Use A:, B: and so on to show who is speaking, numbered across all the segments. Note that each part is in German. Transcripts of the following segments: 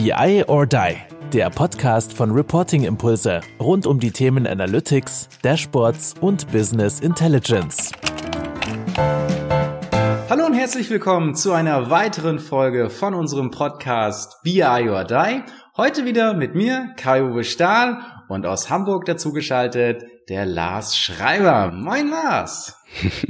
A: BI or Die, der Podcast von Reporting Impulse rund um die Themen Analytics, Dashboards und Business Intelligence.
B: Hallo und herzlich willkommen zu einer weiteren Folge von unserem Podcast BI or Die. Heute wieder mit mir, Kai-Uwe Stahl und aus Hamburg dazugeschaltet der Lars Schreiber. Moin Lars!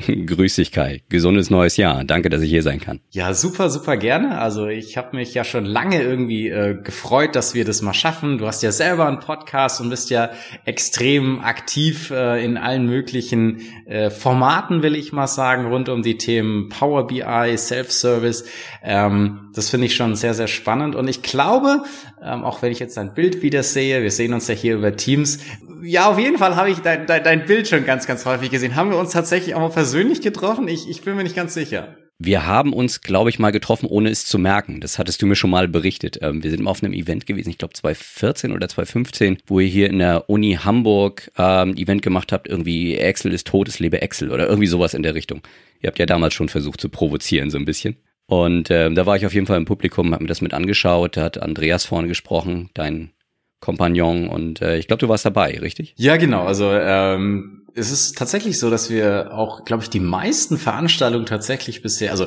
C: Grüß dich, Kai. Gesundes neues Jahr. Danke, dass ich hier sein kann.
B: Ja, super, super gerne. Also ich habe mich ja schon lange irgendwie äh, gefreut, dass wir das mal schaffen. Du hast ja selber einen Podcast und bist ja extrem aktiv äh, in allen möglichen äh, Formaten, will ich mal sagen, rund um die Themen Power BI, Self-Service. Ähm, das finde ich schon sehr, sehr spannend. Und ich glaube, ähm, auch wenn ich jetzt dein Bild wieder sehe, wir sehen uns ja hier über Teams, ja, auf jeden Fall habe ich dein, dein, dein Bild schon ganz, ganz häufig gesehen. Haben wir uns tatsächlich auch mal persönlich getroffen? Ich, ich bin mir nicht ganz sicher.
C: Wir haben uns, glaube ich, mal getroffen, ohne es zu merken. Das hattest du mir schon mal berichtet. Ähm, wir sind mal auf einem Event gewesen, ich glaube 2014 oder 2015, wo ihr hier in der Uni Hamburg ähm, Event gemacht habt, irgendwie Excel ist tot, es lebe Excel oder irgendwie sowas in der Richtung. Ihr habt ja damals schon versucht zu provozieren, so ein bisschen. Und ähm, da war ich auf jeden Fall im Publikum, hab mir das mit angeschaut, da hat Andreas vorne gesprochen, dein Kompagnon und äh, ich glaube, du warst dabei, richtig?
B: Ja, genau. Also ähm, es ist tatsächlich so, dass wir auch, glaube ich, die meisten Veranstaltungen tatsächlich bisher, also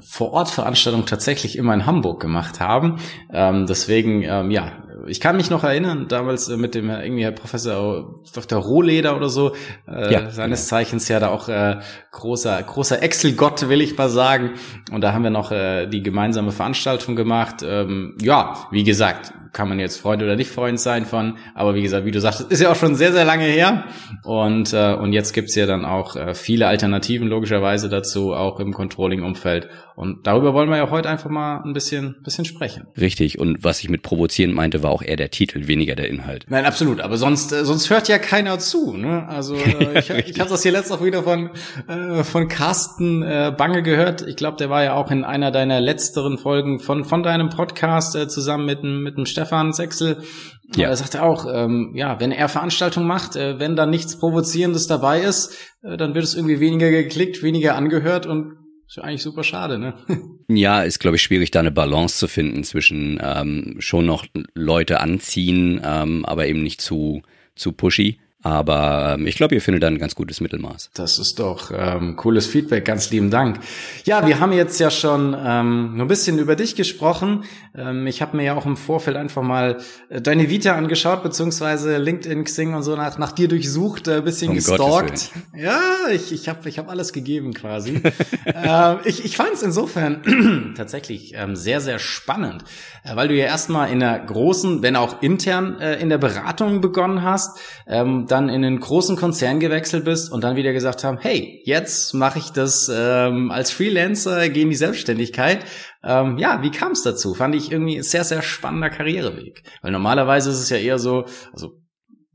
B: vor Ort Veranstaltungen tatsächlich immer in Hamburg gemacht haben. Ähm, deswegen, ähm, ja, ich kann mich noch erinnern, damals äh, mit dem äh, irgendwie Herr Professor Dr. Rohleder oder so, äh, ja, seines genau. Zeichens ja da auch äh, großer, großer Excel-Gott, will ich mal sagen. Und da haben wir noch äh, die gemeinsame Veranstaltung gemacht. Ähm, ja, wie gesagt, kann man jetzt Freund oder nicht Freund sein von. Aber wie gesagt, wie du sagst, ist ja auch schon sehr, sehr lange her. Und, äh, und jetzt gibt's ja dann auch äh, viele Alternativen logischerweise dazu, auch im Controlling-Umfeld. Und darüber wollen wir ja heute einfach mal ein bisschen, bisschen sprechen.
C: Richtig. Und was ich mit provozieren meinte, war auch eher der Titel, weniger der Inhalt.
B: Nein, absolut. Aber sonst, äh, sonst hört ja keiner zu. Ne? Also äh, ich, ich habe das hier letztens auch wieder von, äh, von Carsten äh, Bange gehört. Ich glaube, der war ja auch in einer deiner letzteren Folgen von, von deinem Podcast äh, zusammen mit dem, mit dem Stefan Sechsel. Ja. Er sagte auch, ähm, ja, wenn er Veranstaltungen macht, äh, wenn da nichts Provozierendes dabei ist, äh, dann wird es irgendwie weniger geklickt, weniger angehört und ist ja eigentlich super schade, ne?
C: Ja, ist, glaube ich, schwierig, da eine Balance zu finden zwischen ähm, schon noch Leute anziehen, ähm, aber eben nicht zu, zu pushy. Aber ähm, ich glaube, ihr findet da ein ganz gutes Mittelmaß.
B: Das ist doch ähm, cooles Feedback. Ganz lieben Dank. Ja, wir haben jetzt ja schon ähm, nur ein bisschen über dich gesprochen. Ähm, ich habe mir ja auch im Vorfeld einfach mal äh, deine Vita angeschaut, beziehungsweise LinkedIn, Xing und so nach, nach dir durchsucht, äh, bisschen um gestalkt. Ja, ich, ich habe ich hab alles gegeben quasi. äh, ich ich fand es insofern tatsächlich ähm, sehr, sehr spannend, äh, weil du ja erstmal in der großen, wenn auch intern äh, in der Beratung begonnen hast. Ähm, dann in einen großen Konzern gewechselt bist und dann wieder gesagt haben, hey, jetzt mache ich das ähm, als Freelancer, gehe in die Selbstständigkeit. Ähm, ja, wie kam es dazu? Fand ich irgendwie sehr, sehr spannender Karriereweg. Weil normalerweise ist es ja eher so, also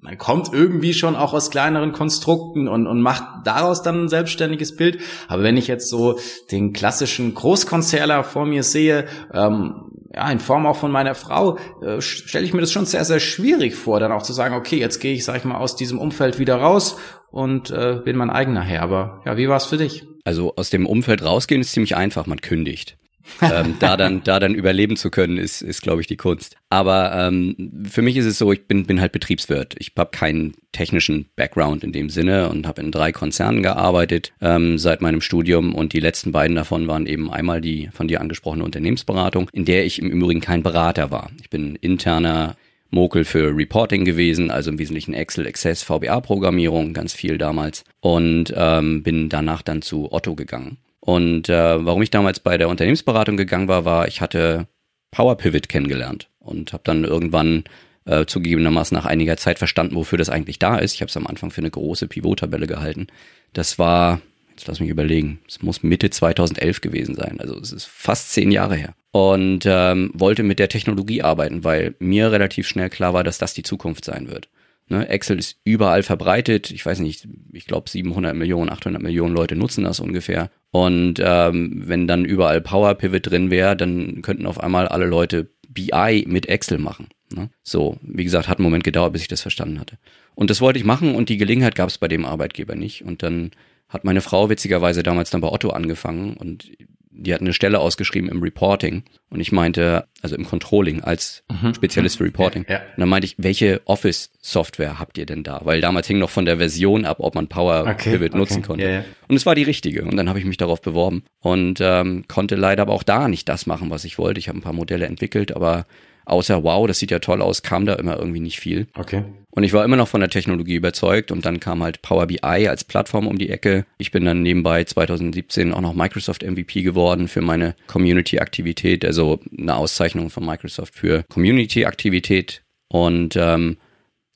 B: man kommt irgendwie schon auch aus kleineren Konstrukten und, und macht daraus dann ein selbstständiges Bild. Aber wenn ich jetzt so den klassischen Großkonzerner vor mir sehe, ähm, ja, in Form auch von meiner Frau, äh, stelle ich mir das schon sehr, sehr schwierig vor, dann auch zu sagen, okay, jetzt gehe ich, sag ich mal, aus diesem Umfeld wieder raus und äh, bin mein eigener Herr. Aber ja, wie war es für dich?
C: Also aus dem Umfeld rausgehen ist ziemlich einfach, man kündigt ähm, da dann da dann überleben zu können, ist, ist glaube ich, die Kunst. Aber ähm, für mich ist es so, ich bin, bin halt Betriebswirt. Ich habe keinen technischen Background in dem Sinne und habe in drei Konzernen gearbeitet ähm, seit meinem Studium und die letzten beiden davon waren eben einmal die von dir angesprochene Unternehmensberatung, in der ich im Übrigen kein Berater war. Ich bin interner Mokel für Reporting gewesen, also im Wesentlichen Excel, Access, VBA-Programmierung, ganz viel damals und ähm, bin danach dann zu Otto gegangen und äh, warum ich damals bei der Unternehmensberatung gegangen war, war, ich hatte Power Pivot kennengelernt und habe dann irgendwann äh, zugegebenermaßen nach einiger Zeit verstanden, wofür das eigentlich da ist. Ich habe es am Anfang für eine große Pivot-Tabelle gehalten. Das war, jetzt lass mich überlegen, es muss Mitte 2011 gewesen sein. Also es ist fast zehn Jahre her. Und ähm, wollte mit der Technologie arbeiten, weil mir relativ schnell klar war, dass das die Zukunft sein wird. Ne, Excel ist überall verbreitet. Ich weiß nicht, ich glaube 700 Millionen, 800 Millionen Leute nutzen das ungefähr. Und ähm, wenn dann überall Power Pivot drin wäre, dann könnten auf einmal alle Leute BI mit Excel machen. Ne? So, wie gesagt, hat einen Moment gedauert, bis ich das verstanden hatte. Und das wollte ich machen und die Gelegenheit gab es bei dem Arbeitgeber nicht. Und dann hat meine Frau witzigerweise damals dann bei Otto angefangen und die hatten eine Stelle ausgeschrieben im Reporting und ich meinte, also im Controlling als mhm. Spezialist für Reporting. Ja, ja. Und dann meinte ich, welche Office-Software habt ihr denn da? Weil damals hing noch von der Version ab, ob man Power okay, Pivot okay. nutzen konnte. Ja, und es war die richtige und dann habe ich mich darauf beworben und ähm, konnte leider aber auch da nicht das machen, was ich wollte. Ich habe ein paar Modelle entwickelt, aber außer wow, das sieht ja toll aus, kam da immer irgendwie nicht viel.
B: Okay.
C: Und ich war immer noch von der Technologie überzeugt und dann kam halt Power BI als Plattform um die Ecke. Ich bin dann nebenbei 2017 auch noch Microsoft MVP geworden für meine Community-Aktivität, also eine Auszeichnung von Microsoft für Community-Aktivität und ähm,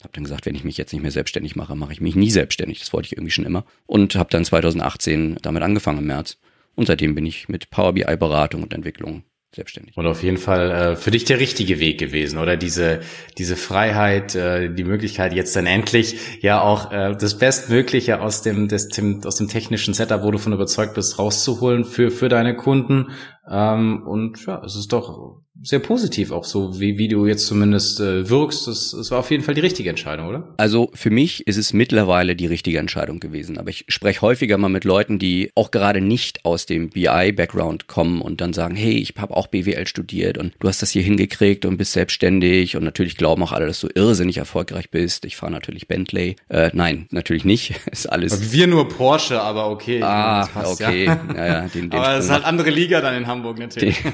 C: habe dann gesagt, wenn ich mich jetzt nicht mehr selbstständig mache, mache ich mich nie selbstständig. Das wollte ich irgendwie schon immer. Und habe dann 2018 damit angefangen im März. Und seitdem bin ich mit Power BI Beratung und Entwicklung selbstständig.
B: Und auf jeden Fall äh, für dich der richtige Weg gewesen, oder diese diese Freiheit, äh, die Möglichkeit jetzt dann endlich ja auch äh, das Bestmögliche aus dem, des, aus dem technischen Setup, wo du von überzeugt bist, rauszuholen für für deine Kunden. Ähm, und ja, es ist doch sehr positiv auch so, wie, wie du jetzt zumindest äh, wirkst. Das, das war auf jeden Fall die richtige Entscheidung, oder?
C: Also für mich ist es mittlerweile die richtige Entscheidung gewesen. Aber ich spreche häufiger mal mit Leuten, die auch gerade nicht aus dem BI-Background kommen und dann sagen, hey, ich habe auch BWL studiert und du hast das hier hingekriegt und bist selbstständig und natürlich glauben auch alle, dass du irrsinnig erfolgreich bist. Ich fahre natürlich Bentley. Äh, nein, natürlich nicht. ist alles.
B: Wir nur Porsche, aber okay.
C: Ah, passt, okay. Ja.
B: Ja, den, den aber es ist halt andere Liga dann in Hamburg natürlich.
C: Den,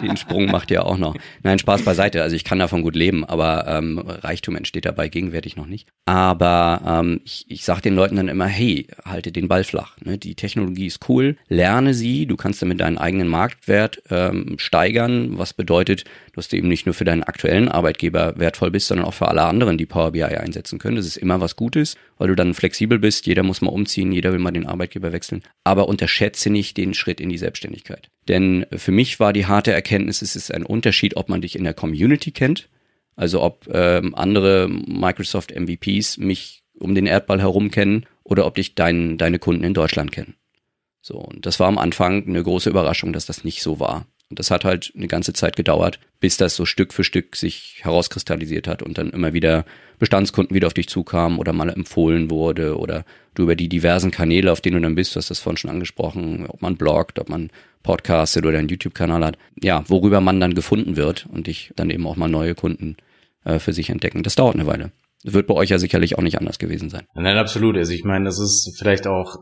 C: den Sprung macht ja auch noch. Nein, Spaß beiseite. Also ich kann davon gut leben, aber ähm, Reichtum entsteht dabei gegenwärtig noch nicht. Aber ähm, ich, ich sage den Leuten dann immer, hey, halte den Ball flach. Ne? Die Technologie ist cool, lerne sie, du kannst damit deinen eigenen Marktwert ähm, steigern, was bedeutet, dass du eben nicht nur für deinen aktuellen Arbeitgeber wertvoll bist, sondern auch für alle anderen, die Power BI einsetzen können. Das ist immer was Gutes, weil du dann flexibel bist. Jeder muss mal umziehen, jeder will mal den Arbeitgeber wechseln. Aber unterschätze nicht den Schritt in die Selbstständigkeit. Denn für mich war die harte Erkenntnis, es ist ein Unterschied, ob man dich in der Community kennt, also ob ähm, andere Microsoft MVPs mich um den Erdball herum kennen oder ob dich dein, deine Kunden in Deutschland kennen. So, und das war am Anfang eine große Überraschung, dass das nicht so war. Und das hat halt eine ganze Zeit gedauert, bis das so Stück für Stück sich herauskristallisiert hat und dann immer wieder Bestandskunden wieder auf dich zukamen oder mal empfohlen wurde oder du über die diversen Kanäle, auf denen du dann bist, du hast das vorhin schon angesprochen, ob man bloggt, ob man podcastet oder einen YouTube-Kanal hat, ja, worüber man dann gefunden wird und dich dann eben auch mal neue Kunden äh, für sich entdecken. Das dauert eine Weile. Wird bei euch ja sicherlich auch nicht anders gewesen sein.
B: Nein, absolut. Also ich meine, das ist vielleicht auch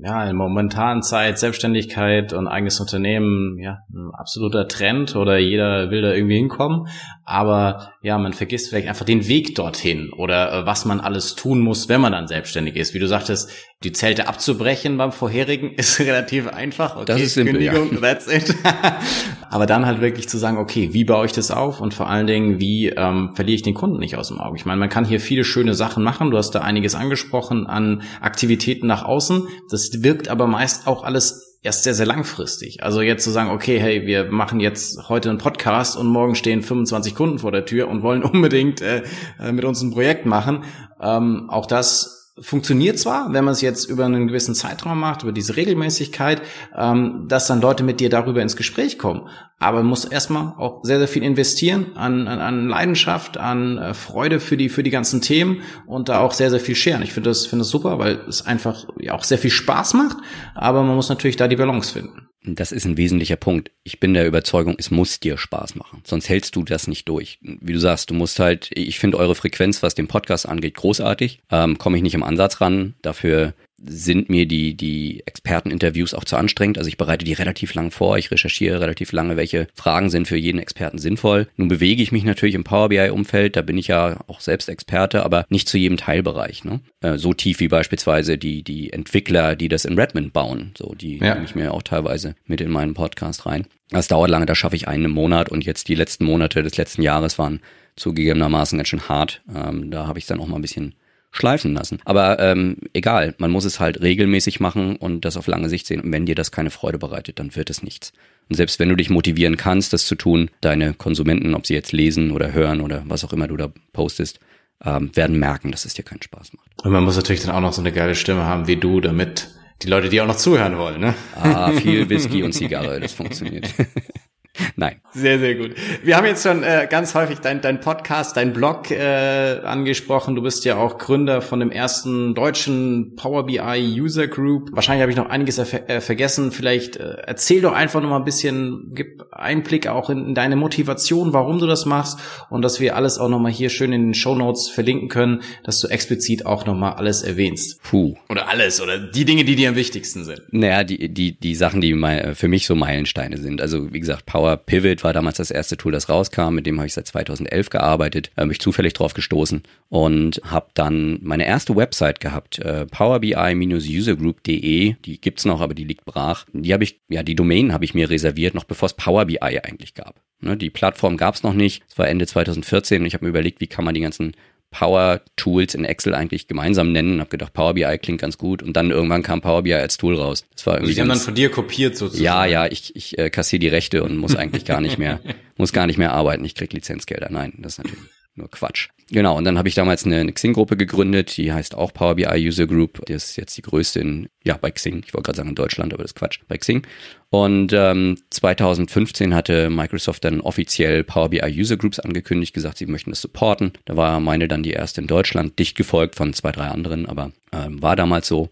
B: ja, in momentanen Zeit Selbstständigkeit und eigenes Unternehmen, ja, ein absoluter Trend oder jeder will da irgendwie hinkommen. Aber ja, man vergisst vielleicht einfach den Weg dorthin oder äh, was man alles tun muss, wenn man dann selbstständig ist. Wie du sagtest, die Zelte abzubrechen beim vorherigen ist relativ einfach.
C: Okay, das ist simpel, Kündigung, ja. that's it.
B: Aber dann halt wirklich zu sagen, okay, wie baue ich das auf und vor allen Dingen, wie ähm, verliere ich den Kunden nicht aus dem Auge? Ich meine, man kann hier viele schöne Sachen machen. Du hast da einiges angesprochen an Aktivitäten nach außen. Das wirkt aber meist auch alles erst sehr, sehr langfristig. Also jetzt zu sagen, okay, hey, wir machen jetzt heute einen Podcast und morgen stehen 25 Kunden vor der Tür und wollen unbedingt äh, äh, mit uns ein Projekt machen. Ähm, auch das funktioniert zwar, wenn man es jetzt über einen gewissen Zeitraum macht, über diese Regelmäßigkeit, ähm, dass dann Leute mit dir darüber ins Gespräch kommen. Aber man muss erstmal auch sehr, sehr viel investieren an, an, an Leidenschaft, an äh, Freude für die, für die ganzen Themen und da auch sehr, sehr viel scheren. Ich finde das, finde das super, weil es einfach ja auch sehr viel Spaß macht, aber man muss natürlich da die Balance finden.
C: Das ist ein wesentlicher Punkt. Ich bin der Überzeugung, es muss dir Spaß machen. Sonst hältst du das nicht durch. Wie du sagst, du musst halt, ich finde eure Frequenz, was den Podcast angeht, großartig. Ähm, Komme ich nicht im Ansatz ran. Dafür sind mir die, die Experteninterviews auch zu anstrengend. Also ich bereite die relativ lang vor, ich recherchiere relativ lange, welche Fragen sind für jeden Experten sinnvoll. Nun bewege ich mich natürlich im Power BI-Umfeld, da bin ich ja auch selbst Experte, aber nicht zu jedem Teilbereich. Ne? Äh, so tief wie beispielsweise die, die Entwickler, die das in Redmond bauen. So, die ja. nehme ich mir auch teilweise mit in meinen Podcast rein. Das dauert lange, da schaffe ich einen Monat und jetzt die letzten Monate des letzten Jahres waren zugegebenermaßen ganz schön hart. Ähm, da habe ich dann auch mal ein bisschen schleifen lassen. Aber ähm, egal, man muss es halt regelmäßig machen und das auf lange Sicht sehen. Und wenn dir das keine Freude bereitet, dann wird es nichts. Und selbst wenn du dich motivieren kannst, das zu tun, deine Konsumenten, ob sie jetzt lesen oder hören oder was auch immer du da postest, ähm, werden merken, dass es dir keinen Spaß macht.
B: Und man muss natürlich dann auch noch so eine geile Stimme haben wie du, damit die Leute, die auch noch zuhören wollen, ne?
C: Ah, viel Whisky und Zigarre, das funktioniert. Nein.
B: Sehr, sehr gut. Wir haben jetzt schon äh, ganz häufig dein, dein Podcast, dein Blog äh, angesprochen. Du bist ja auch Gründer von dem ersten deutschen Power BI User Group. Wahrscheinlich habe ich noch einiges äh, vergessen. Vielleicht äh, erzähl doch einfach noch mal ein bisschen, gib Einblick auch in, in, deine Motivation, warum du das machst und dass wir alles auch noch mal hier schön in den Show Notes verlinken können, dass du explizit auch noch mal alles erwähnst.
C: Puh.
B: Oder alles oder die Dinge, die dir am wichtigsten sind.
C: Naja, die, die, die Sachen, die für mich so Meilensteine sind. Also wie gesagt, Power Pivot war damals das erste Tool, das rauskam. Mit dem habe ich seit 2011 gearbeitet. Da bin ich zufällig drauf gestoßen und habe dann meine erste Website gehabt, äh, powerbi-usergroup.de. Die gibt's noch, aber die liegt brach. Die habe ich, ja, die Domain habe ich mir reserviert, noch bevor es Power BI eigentlich gab. Ne, die Plattform gab's noch nicht. Es war Ende 2014 und ich habe mir überlegt, wie kann man die ganzen Power Tools in Excel eigentlich gemeinsam nennen. Hab gedacht, Power BI klingt ganz gut und dann irgendwann kam Power BI als Tool raus.
B: Das war irgendwie. Sie haben dann von dir kopiert sozusagen.
C: Ja, ja, ich, ich äh, kassiere die Rechte und muss eigentlich gar nicht mehr, muss gar nicht mehr arbeiten. Ich krieg Lizenzgelder. Nein, das ist natürlich nur Quatsch. Genau, und dann habe ich damals eine, eine Xing-Gruppe gegründet, die heißt auch Power BI User Group. Die ist jetzt die größte in, ja, bei Xing. Ich wollte gerade sagen in Deutschland, aber das ist Quatsch, bei Xing. Und ähm, 2015 hatte Microsoft dann offiziell Power BI User Groups angekündigt, gesagt, sie möchten das supporten. Da war meine dann die erste in Deutschland, dicht gefolgt von zwei, drei anderen, aber ähm, war damals so.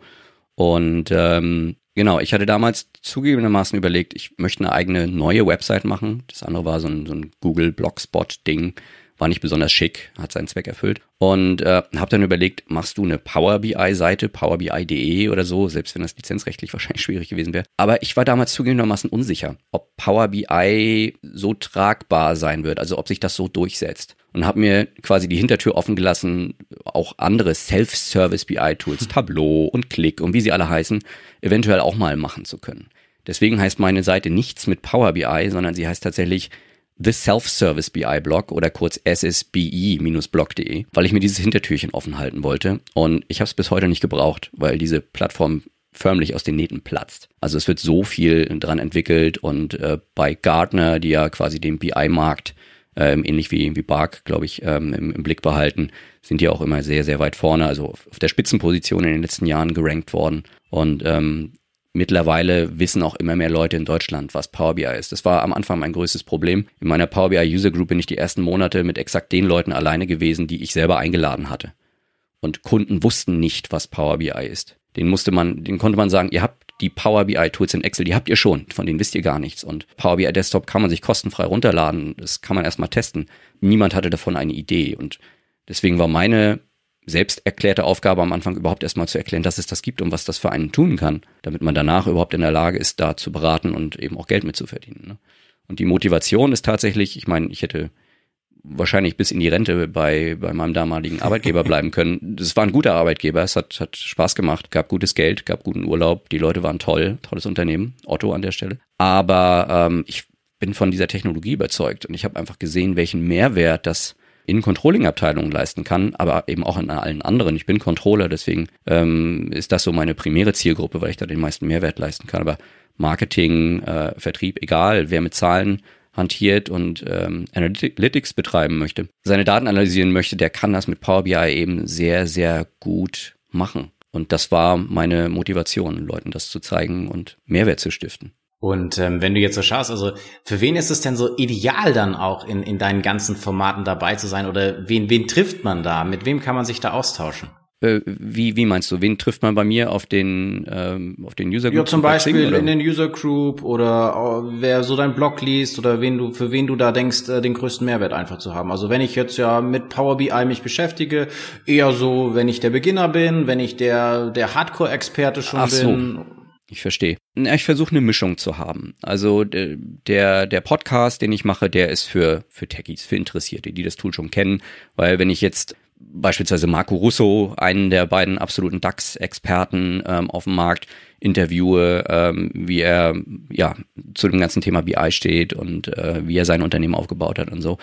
C: Und ähm, Genau, ich hatte damals zugegebenermaßen überlegt, ich möchte eine eigene neue Website machen. Das andere war so ein, so ein Google Blogspot Ding, war nicht besonders schick, hat seinen Zweck erfüllt. Und äh, habe dann überlegt, machst du eine Power BI-Seite, powerbi.de oder so, selbst wenn das lizenzrechtlich wahrscheinlich schwierig gewesen wäre. Aber ich war damals zugegebenermaßen unsicher, ob Power BI so tragbar sein wird, also ob sich das so durchsetzt. Und habe mir quasi die Hintertür offen gelassen, auch andere Self-Service BI-Tools, Tableau und Click und wie sie alle heißen, eventuell auch mal machen zu können. Deswegen heißt meine Seite nichts mit Power BI, sondern sie heißt tatsächlich The Self-Service BI Blog oder kurz ssbe-blog.de, weil ich mir dieses Hintertürchen offen halten wollte. Und ich habe es bis heute nicht gebraucht, weil diese Plattform förmlich aus den Nähten platzt. Also es wird so viel dran entwickelt und äh, bei Gartner, die ja quasi den BI-Markt ähm, ähnlich wie, wie Bark, glaube ich, ähm, im, im, Blick behalten, sind die auch immer sehr, sehr weit vorne, also auf, auf der Spitzenposition in den letzten Jahren gerankt worden. Und ähm, Mittlerweile wissen auch immer mehr Leute in Deutschland, was Power BI ist. Das war am Anfang mein größtes Problem. In meiner Power BI User Group bin ich die ersten Monate mit exakt den Leuten alleine gewesen, die ich selber eingeladen hatte. Und Kunden wussten nicht, was Power BI ist. Den musste man, den konnte man sagen, ihr habt die Power BI Tools in Excel, die habt ihr schon, von denen wisst ihr gar nichts. Und Power BI Desktop kann man sich kostenfrei runterladen, das kann man erstmal testen. Niemand hatte davon eine Idee und deswegen war meine selbst erklärte Aufgabe am Anfang überhaupt erstmal zu erklären, dass es das gibt und was das für einen tun kann, damit man danach überhaupt in der Lage ist, da zu beraten und eben auch Geld mitzuverdienen. Ne? Und die Motivation ist tatsächlich, ich meine, ich hätte wahrscheinlich bis in die Rente bei, bei meinem damaligen Arbeitgeber bleiben können. Das war ein guter Arbeitgeber, es hat, hat Spaß gemacht, gab gutes Geld, gab guten Urlaub, die Leute waren toll, tolles Unternehmen, Otto an der Stelle. Aber ähm, ich bin von dieser Technologie überzeugt und ich habe einfach gesehen, welchen Mehrwert das in Controlling-Abteilungen leisten kann, aber eben auch in allen anderen. Ich bin Controller, deswegen ähm, ist das so meine primäre Zielgruppe, weil ich da den meisten Mehrwert leisten kann. Aber Marketing, äh, Vertrieb, egal, wer mit Zahlen hantiert und ähm, Analytics betreiben möchte, seine Daten analysieren möchte, der kann das mit Power BI eben sehr, sehr gut machen. Und das war meine Motivation, Leuten das zu zeigen und Mehrwert zu stiften.
B: Und ähm, wenn du jetzt so schaust, also für wen ist es denn so ideal dann auch in, in deinen ganzen Formaten dabei zu sein oder wen, wen trifft man da? Mit wem kann man sich da austauschen?
C: Äh, wie, wie meinst du, wen trifft man bei mir auf den, ähm, auf den User
B: Group? Ja, zum Beispiel in den User Group oder äh, wer so dein Blog liest oder wen du, für wen du da denkst, äh, den größten Mehrwert einfach zu haben. Also wenn ich jetzt ja mit Power BI mich beschäftige, eher so, wenn ich der Beginner bin, wenn ich der, der Hardcore-Experte schon Ach bin. So.
C: Ich verstehe. Ich versuche eine Mischung zu haben. Also der, der Podcast, den ich mache, der ist für, für Techies, für Interessierte, die das Tool schon kennen. Weil wenn ich jetzt beispielsweise Marco Russo, einen der beiden absoluten DAX-Experten ähm, auf dem Markt, interviewe, ähm, wie er ja zu dem ganzen Thema BI steht und äh, wie er sein Unternehmen aufgebaut hat und so,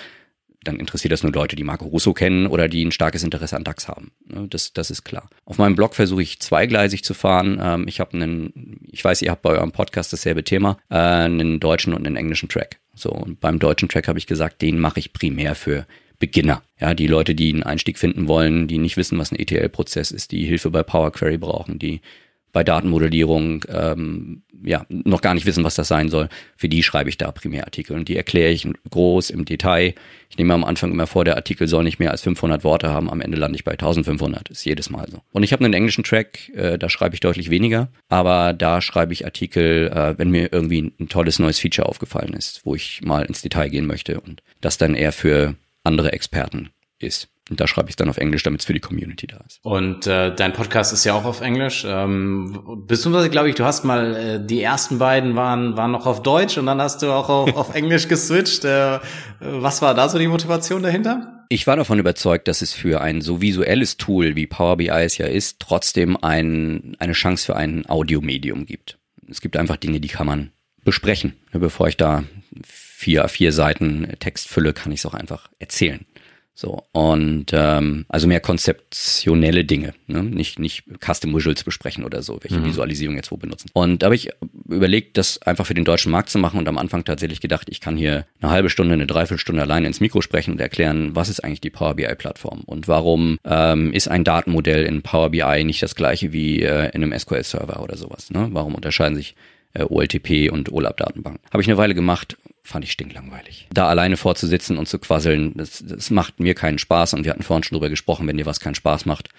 C: dann interessiert das nur Leute, die Marco Russo kennen oder die ein starkes Interesse an DAX haben. Ne, das, das ist klar. Auf meinem Blog versuche ich zweigleisig zu fahren. Ähm, ich habe einen, ich weiß, ihr habt bei eurem Podcast dasselbe Thema, äh, einen deutschen und einen englischen Track. So, und beim deutschen Track habe ich gesagt, den mache ich primär für Beginner. Ja, die Leute, die einen Einstieg finden wollen, die nicht wissen, was ein ETL-Prozess ist, die Hilfe bei Power Query brauchen, die bei Datenmodellierung ähm, ja noch gar nicht wissen, was das sein soll. Für die schreibe ich da Primärartikel und die erkläre ich groß im Detail. Ich nehme am Anfang immer vor, der Artikel soll nicht mehr als 500 Worte haben. Am Ende lande ich bei 1500. Ist jedes Mal so. Und ich habe einen englischen Track, äh, da schreibe ich deutlich weniger, aber da schreibe ich Artikel, äh, wenn mir irgendwie ein tolles neues Feature aufgefallen ist, wo ich mal ins Detail gehen möchte und das dann eher für andere Experten ist. Und da schreibe ich dann auf Englisch, damit es für die Community da ist.
B: Und äh, dein Podcast ist ja auch auf Englisch. Ähm, beziehungsweise glaube ich, du hast mal äh, die ersten beiden waren waren noch auf Deutsch und dann hast du auch auf, auf Englisch geswitcht. Äh, was war da so die Motivation dahinter?
C: Ich war davon überzeugt, dass es für ein so visuelles Tool wie Power BI es ja ist, trotzdem ein, eine Chance für ein Audiomedium gibt. Es gibt einfach Dinge, die kann man besprechen. Bevor ich da vier, vier Seiten Text fülle, kann ich es auch einfach erzählen. So, und ähm, also mehr konzeptionelle Dinge, ne? nicht, nicht Custom Visuals besprechen oder so, welche mhm. Visualisierung jetzt wo benutzen. Und da habe ich überlegt, das einfach für den deutschen Markt zu machen und am Anfang tatsächlich gedacht, ich kann hier eine halbe Stunde, eine Dreiviertelstunde alleine ins Mikro sprechen und erklären, was ist eigentlich die Power BI-Plattform und warum ähm, ist ein Datenmodell in Power BI nicht das gleiche wie äh, in einem SQL-Server oder sowas. Ne? Warum unterscheiden sich äh, OLTP und OLAP-Datenbanken. Habe ich eine Weile gemacht, fand ich stinklangweilig. Da alleine vorzusitzen und zu quasseln, das, das macht mir keinen Spaß und wir hatten vorhin schon drüber gesprochen, wenn dir was keinen Spaß macht,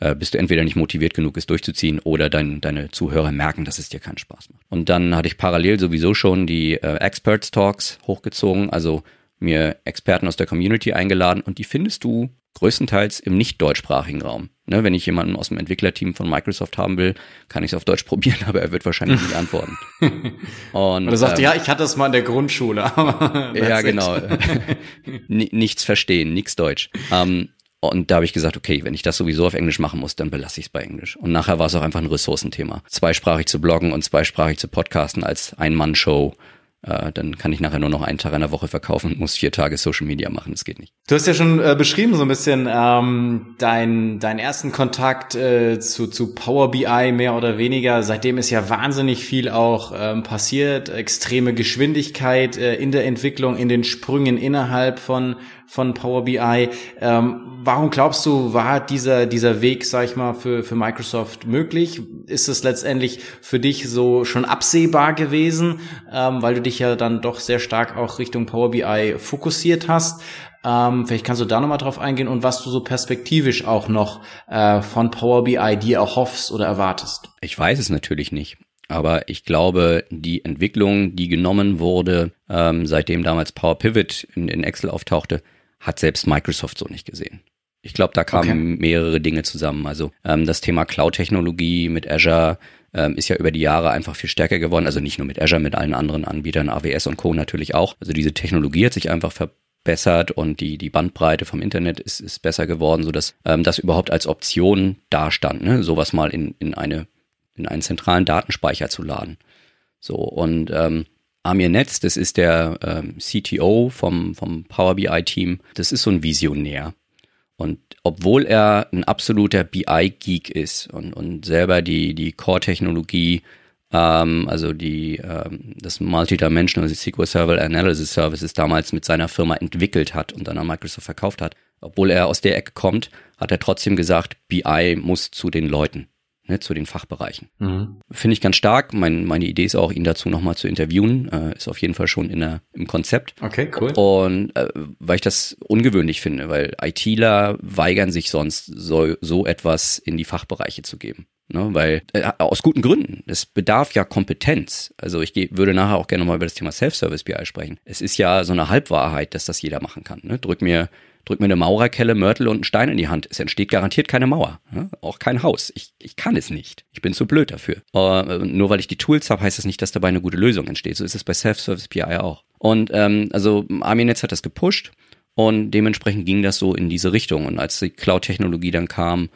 C: äh, bist du entweder nicht motiviert genug, es durchzuziehen oder dein, deine Zuhörer merken, dass es dir keinen Spaß macht. Und dann hatte ich parallel sowieso schon die äh, Experts Talks hochgezogen, also mir Experten aus der Community eingeladen und die findest du größtenteils im nicht deutschsprachigen Raum. Ne, wenn ich jemanden aus dem Entwicklerteam von Microsoft haben will, kann ich es auf Deutsch probieren, aber er wird wahrscheinlich nicht antworten.
B: Und er sagt, ähm, ja, ich hatte es mal in der Grundschule.
C: ja, genau. nichts verstehen, nichts Deutsch. Ähm, und da habe ich gesagt, okay, wenn ich das sowieso auf Englisch machen muss, dann belasse ich es bei Englisch. Und nachher war es auch einfach ein Ressourcenthema. Zweisprachig zu bloggen und zweisprachig zu podcasten als Ein-Mann-Show äh, dann kann ich nachher nur noch einen Tag in der Woche verkaufen und muss vier Tage Social Media machen. Das geht nicht.
B: Du hast ja schon äh, beschrieben so ein bisschen ähm, dein, deinen ersten Kontakt äh, zu, zu Power BI mehr oder weniger. Seitdem ist ja wahnsinnig viel auch ähm, passiert. Extreme Geschwindigkeit äh, in der Entwicklung, in den Sprüngen innerhalb von von Power BI. Ähm, warum glaubst du, war dieser, dieser Weg, sag ich mal, für, für Microsoft möglich? Ist es letztendlich für dich so schon absehbar gewesen, ähm, weil du dich ja dann doch sehr stark auch Richtung Power BI fokussiert hast? Ähm, vielleicht kannst du da nochmal drauf eingehen und was du so perspektivisch auch noch äh, von Power BI dir erhoffst oder erwartest.
C: Ich weiß es natürlich nicht. Aber ich glaube, die Entwicklung, die genommen wurde, ähm, seitdem damals Power Pivot in, in Excel auftauchte, hat selbst Microsoft so nicht gesehen. Ich glaube, da kamen okay. mehrere Dinge zusammen. Also ähm, das Thema Cloud-Technologie mit Azure ähm, ist ja über die Jahre einfach viel stärker geworden. Also nicht nur mit Azure, mit allen anderen Anbietern, AWS und Co. natürlich auch. Also diese Technologie hat sich einfach verbessert und die, die Bandbreite vom Internet ist, ist besser geworden, sodass ähm, das überhaupt als Option dastand, ne? sowas mal in, in, eine, in einen zentralen Datenspeicher zu laden. So, und ähm, Amir Netz, das ist der ähm, CTO vom, vom Power BI-Team, das ist so ein Visionär. Und obwohl er ein absoluter BI-Geek ist und, und selber die, die Core-Technologie, ähm, also die, ähm, das Multidimensional SQL Server Analysis Services damals mit seiner Firma entwickelt hat und dann an Microsoft verkauft hat, obwohl er aus der Ecke kommt, hat er trotzdem gesagt, BI muss zu den Leuten ne, zu den Fachbereichen. Mhm. Finde ich ganz stark. Mein, meine Idee ist auch, ihn dazu nochmal zu interviewen. Äh, ist auf jeden Fall schon in der, im Konzept.
B: Okay, cool.
C: Und äh, weil ich das ungewöhnlich finde, weil ITler weigern sich sonst, so, so etwas in die Fachbereiche zu geben. Ne, weil äh, aus guten Gründen. Es bedarf ja Kompetenz. Also ich geh, würde nachher auch gerne mal über das Thema Self-Service BI sprechen. Es ist ja so eine Halbwahrheit, dass das jeder machen kann. Ne? Drück mir drück mir eine Maurerkelle, Mörtel und einen Stein in die Hand. Es entsteht garantiert keine Mauer. Ja? Auch kein Haus. Ich, ich kann es nicht. Ich bin zu blöd dafür. Äh, nur weil ich die Tools habe, heißt das nicht, dass dabei eine gute Lösung entsteht. So ist es bei Self-Service PI auch. Und ähm, also Arminetz hat das gepusht und dementsprechend ging das so in diese Richtung. Und als die Cloud-Technologie dann kam,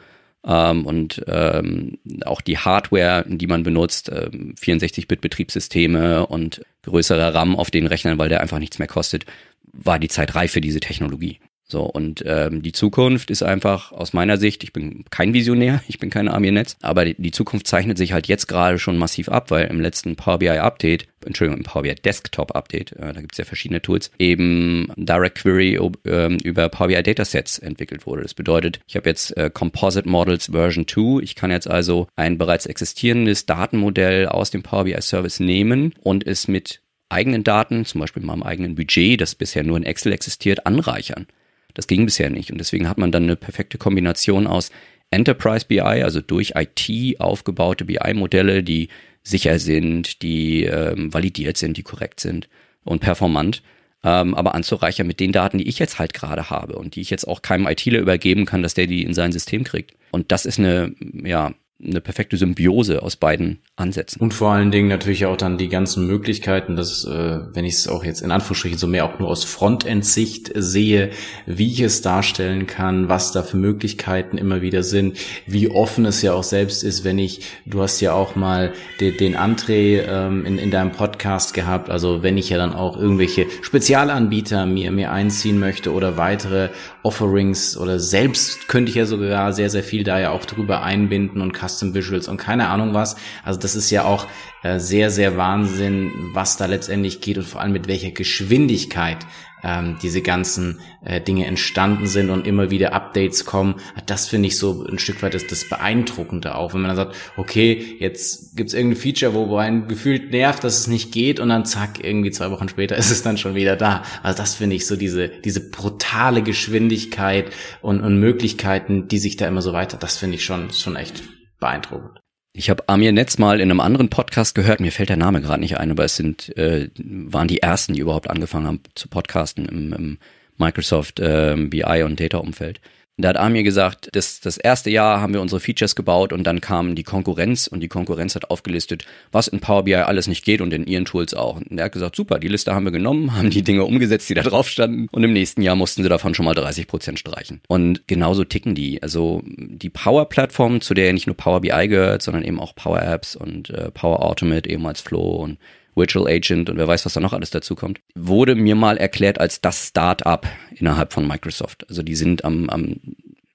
C: ähm, und ähm, auch die Hardware, die man benutzt, ähm, 64-Bit-Betriebssysteme und größerer RAM auf den Rechnern, weil der einfach nichts mehr kostet, war die Zeit reif für diese Technologie. So, und ähm, die Zukunft ist einfach aus meiner Sicht, ich bin kein Visionär, ich bin kein Army-Netz, aber die, die, Zukunft zeichnet sich halt jetzt gerade schon massiv ab, weil im letzten Power BI Update, Entschuldigung, im Power BI Desktop Update, äh, da gibt's ja verschiedene Tools, eben Direct Query äh, über Power BI Datasets entwickelt wurde. Das bedeutet, ich habe jetzt äh, Composite Models Version 2. Ich kann jetzt also ein bereits existierendes Datenmodell aus dem Power BI Service nehmen und es mit eigenen Daten, zum Beispiel meinem eigenen Budget, das bisher nur in Excel existiert, anreichern. Das ging bisher nicht. Und deswegen hat man dann eine perfekte Kombination aus Enterprise BI, also durch IT aufgebaute BI-Modelle, die sicher sind, die ähm, validiert sind, die korrekt sind und performant, ähm, aber anzureichern mit den Daten, die ich jetzt halt gerade habe und die ich jetzt auch keinem ITler übergeben kann, dass der die in sein System kriegt. Und das ist eine, ja, eine perfekte Symbiose aus beiden Ansätzen.
B: Und vor allen Dingen natürlich auch dann die ganzen Möglichkeiten, dass, äh, wenn ich es auch jetzt in Anführungsstrichen so mehr auch nur aus Frontend-Sicht sehe, wie ich es darstellen kann, was da für Möglichkeiten immer wieder sind, wie offen es ja auch selbst ist, wenn ich, du hast ja auch mal den, den André ähm, in, in deinem Podcast gehabt, also wenn ich ja dann auch irgendwelche Spezialanbieter mir, mir einziehen möchte oder weitere Offerings oder selbst könnte ich ja sogar sehr, sehr viel da ja auch drüber einbinden und Custom Visuals und keine Ahnung was. Also das ist ja auch äh, sehr, sehr Wahnsinn, was da letztendlich geht und vor allem mit welcher Geschwindigkeit ähm, diese ganzen äh, Dinge entstanden sind und immer wieder Updates kommen. Das finde ich so ein Stück weit das, das Beeindruckende auch, wenn man dann sagt, okay, jetzt gibt's irgendein Feature, wo, einen gefühlt nervt, dass es nicht geht und dann zack, irgendwie zwei Wochen später ist es dann schon wieder da. Also das finde ich so diese, diese brutale Geschwindigkeit und, und Möglichkeiten, die sich da immer so weiter, das finde ich schon, schon echt beeindruckend.
C: Ich habe Amir Netz mal in einem anderen Podcast gehört, mir fällt der Name gerade nicht ein, aber es sind äh, waren die ersten, die überhaupt angefangen haben zu podcasten im, im Microsoft äh, BI und Data Umfeld. Da hat Amir gesagt, das, das erste Jahr haben wir unsere Features gebaut und dann kam die Konkurrenz und die Konkurrenz hat aufgelistet, was in Power BI alles nicht geht und in ihren Tools auch. Und er hat gesagt, super, die Liste haben wir genommen, haben die Dinge umgesetzt, die da drauf standen und im nächsten Jahr mussten sie davon schon mal 30 Prozent streichen. Und genauso ticken die. Also die Power-Plattform, zu der nicht nur Power BI gehört, sondern eben auch Power Apps und äh, Power Automate, eben als Flow und Virtual Agent und wer weiß, was da noch alles dazu kommt, wurde mir mal erklärt als das Start-up innerhalb von Microsoft. Also die sind am, am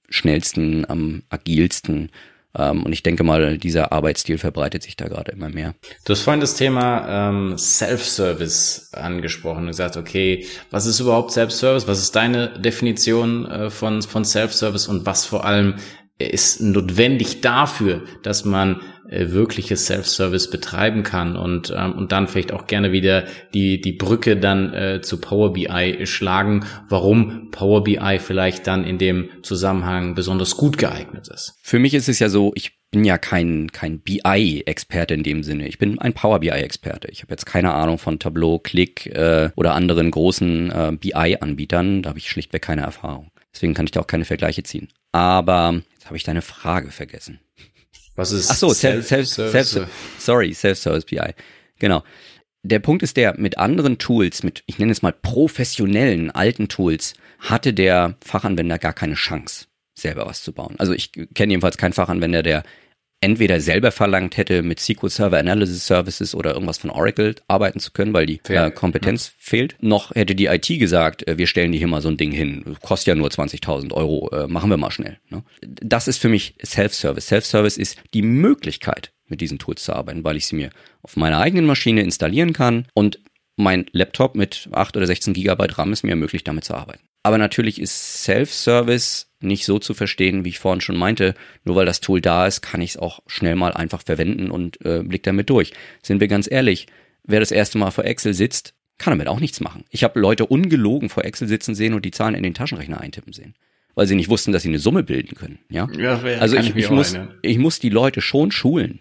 C: schnellsten, am agilsten. Ähm, und ich denke mal, dieser Arbeitsstil verbreitet sich da gerade immer mehr.
B: Du hast vorhin das Thema ähm, Self-Service angesprochen und gesagt, okay, was ist überhaupt Self-Service? Was ist deine Definition äh, von, von Self-Service und was vor allem ist notwendig dafür, dass man äh, wirkliches Self-Service betreiben kann und ähm, und dann vielleicht auch gerne wieder die die Brücke dann äh, zu Power BI schlagen, warum Power BI vielleicht dann in dem Zusammenhang besonders gut geeignet ist.
C: Für mich ist es ja so, ich bin ja kein kein BI-Experte in dem Sinne. Ich bin ein Power BI-Experte. Ich habe jetzt keine Ahnung von Tableau, Click äh, oder anderen großen äh, BI-Anbietern. Da habe ich schlichtweg keine Erfahrung. Deswegen kann ich da auch keine Vergleiche ziehen. Aber jetzt habe ich deine Frage vergessen.
B: Was ist
C: Ach so, Self, Self, Self, Self sorry, Self-Service BI. Genau. Der Punkt ist der, mit anderen Tools, mit, ich nenne es mal professionellen alten Tools, hatte der Fachanwender gar keine Chance, selber was zu bauen. Also ich kenne jedenfalls keinen Fachanwender, der entweder selber verlangt hätte, mit SQL Server Analysis Services oder irgendwas von Oracle arbeiten zu können, weil die äh, Kompetenz ja. fehlt, noch hätte die IT gesagt, äh, wir stellen dir hier mal so ein Ding hin, kostet ja nur 20.000 Euro, äh, machen wir mal schnell. Ne? Das ist für mich Self-Service. Self-Service ist die Möglichkeit, mit diesen Tools zu arbeiten, weil ich sie mir auf meiner eigenen Maschine installieren kann und mein Laptop mit 8 oder 16 Gigabyte RAM es mir ermöglicht, damit zu arbeiten. Aber natürlich ist Self-Service nicht so zu verstehen, wie ich vorhin schon meinte. Nur weil das Tool da ist, kann ich es auch schnell mal einfach verwenden und äh, blick damit durch. Sind wir ganz ehrlich, wer das erste Mal vor Excel sitzt, kann damit auch nichts machen. Ich habe Leute ungelogen vor Excel sitzen sehen und die Zahlen in den Taschenrechner eintippen sehen, weil sie nicht wussten, dass sie eine Summe bilden können. Ja, ja also ich, ich, ich muss, ich muss die Leute schon schulen.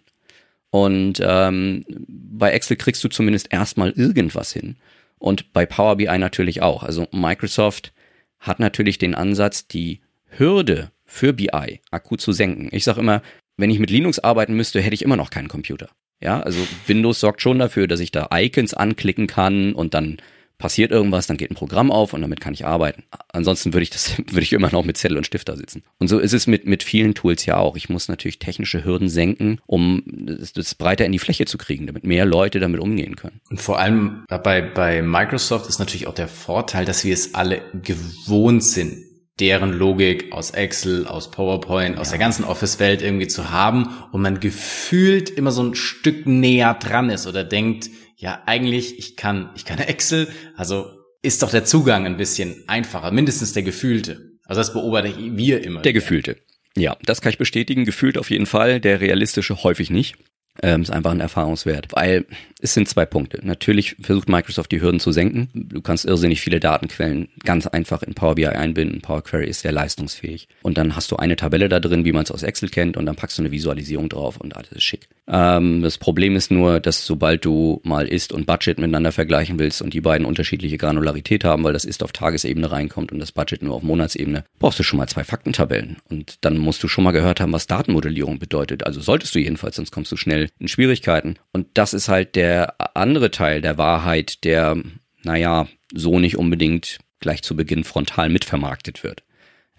C: Und ähm, bei Excel kriegst du zumindest erstmal irgendwas hin. Und bei Power BI natürlich auch. Also Microsoft hat natürlich den Ansatz, die Hürde für BI akut zu senken. Ich sage immer, wenn ich mit Linux arbeiten müsste, hätte ich immer noch keinen Computer. Ja, also Windows sorgt schon dafür, dass ich da Icons anklicken kann und dann passiert irgendwas, dann geht ein Programm auf und damit kann ich arbeiten. Ansonsten würde ich das, würde ich immer noch mit Zettel und Stift da sitzen. Und so ist es mit, mit vielen Tools ja auch. Ich muss natürlich technische Hürden senken, um das, das breiter in die Fläche zu kriegen, damit mehr Leute damit umgehen können.
B: Und vor allem bei, bei Microsoft ist natürlich auch der Vorteil, dass wir es alle gewohnt sind deren Logik aus Excel, aus PowerPoint, aus ja. der ganzen Office-Welt irgendwie zu haben und man gefühlt immer so ein Stück näher dran ist oder denkt, ja, eigentlich, ich kann, ich kann Excel, also ist doch der Zugang ein bisschen einfacher, mindestens der gefühlte. Also das beobachte wir immer.
C: Der wieder. gefühlte. Ja, das kann ich bestätigen. Gefühlt auf jeden Fall, der realistische häufig nicht. Ähm, ist einfach ein Erfahrungswert, weil es sind zwei Punkte. Natürlich versucht Microsoft die Hürden zu senken. Du kannst irrsinnig viele Datenquellen ganz einfach in Power BI einbinden. Power Query ist sehr leistungsfähig. Und dann hast du eine Tabelle da drin, wie man es aus Excel kennt, und dann packst du eine Visualisierung drauf und alles ist schick. Ähm, das Problem ist nur, dass sobald du mal Ist und Budget miteinander vergleichen willst und die beiden unterschiedliche Granularität haben, weil das Ist auf Tagesebene reinkommt und das Budget nur auf Monatsebene, brauchst du schon mal zwei Faktentabellen. Und dann musst du schon mal gehört haben, was Datenmodellierung bedeutet. Also solltest du jedenfalls, sonst kommst du schnell in Schwierigkeiten. Und das ist halt der andere Teil der Wahrheit, der, naja, so nicht unbedingt gleich zu Beginn frontal mitvermarktet wird.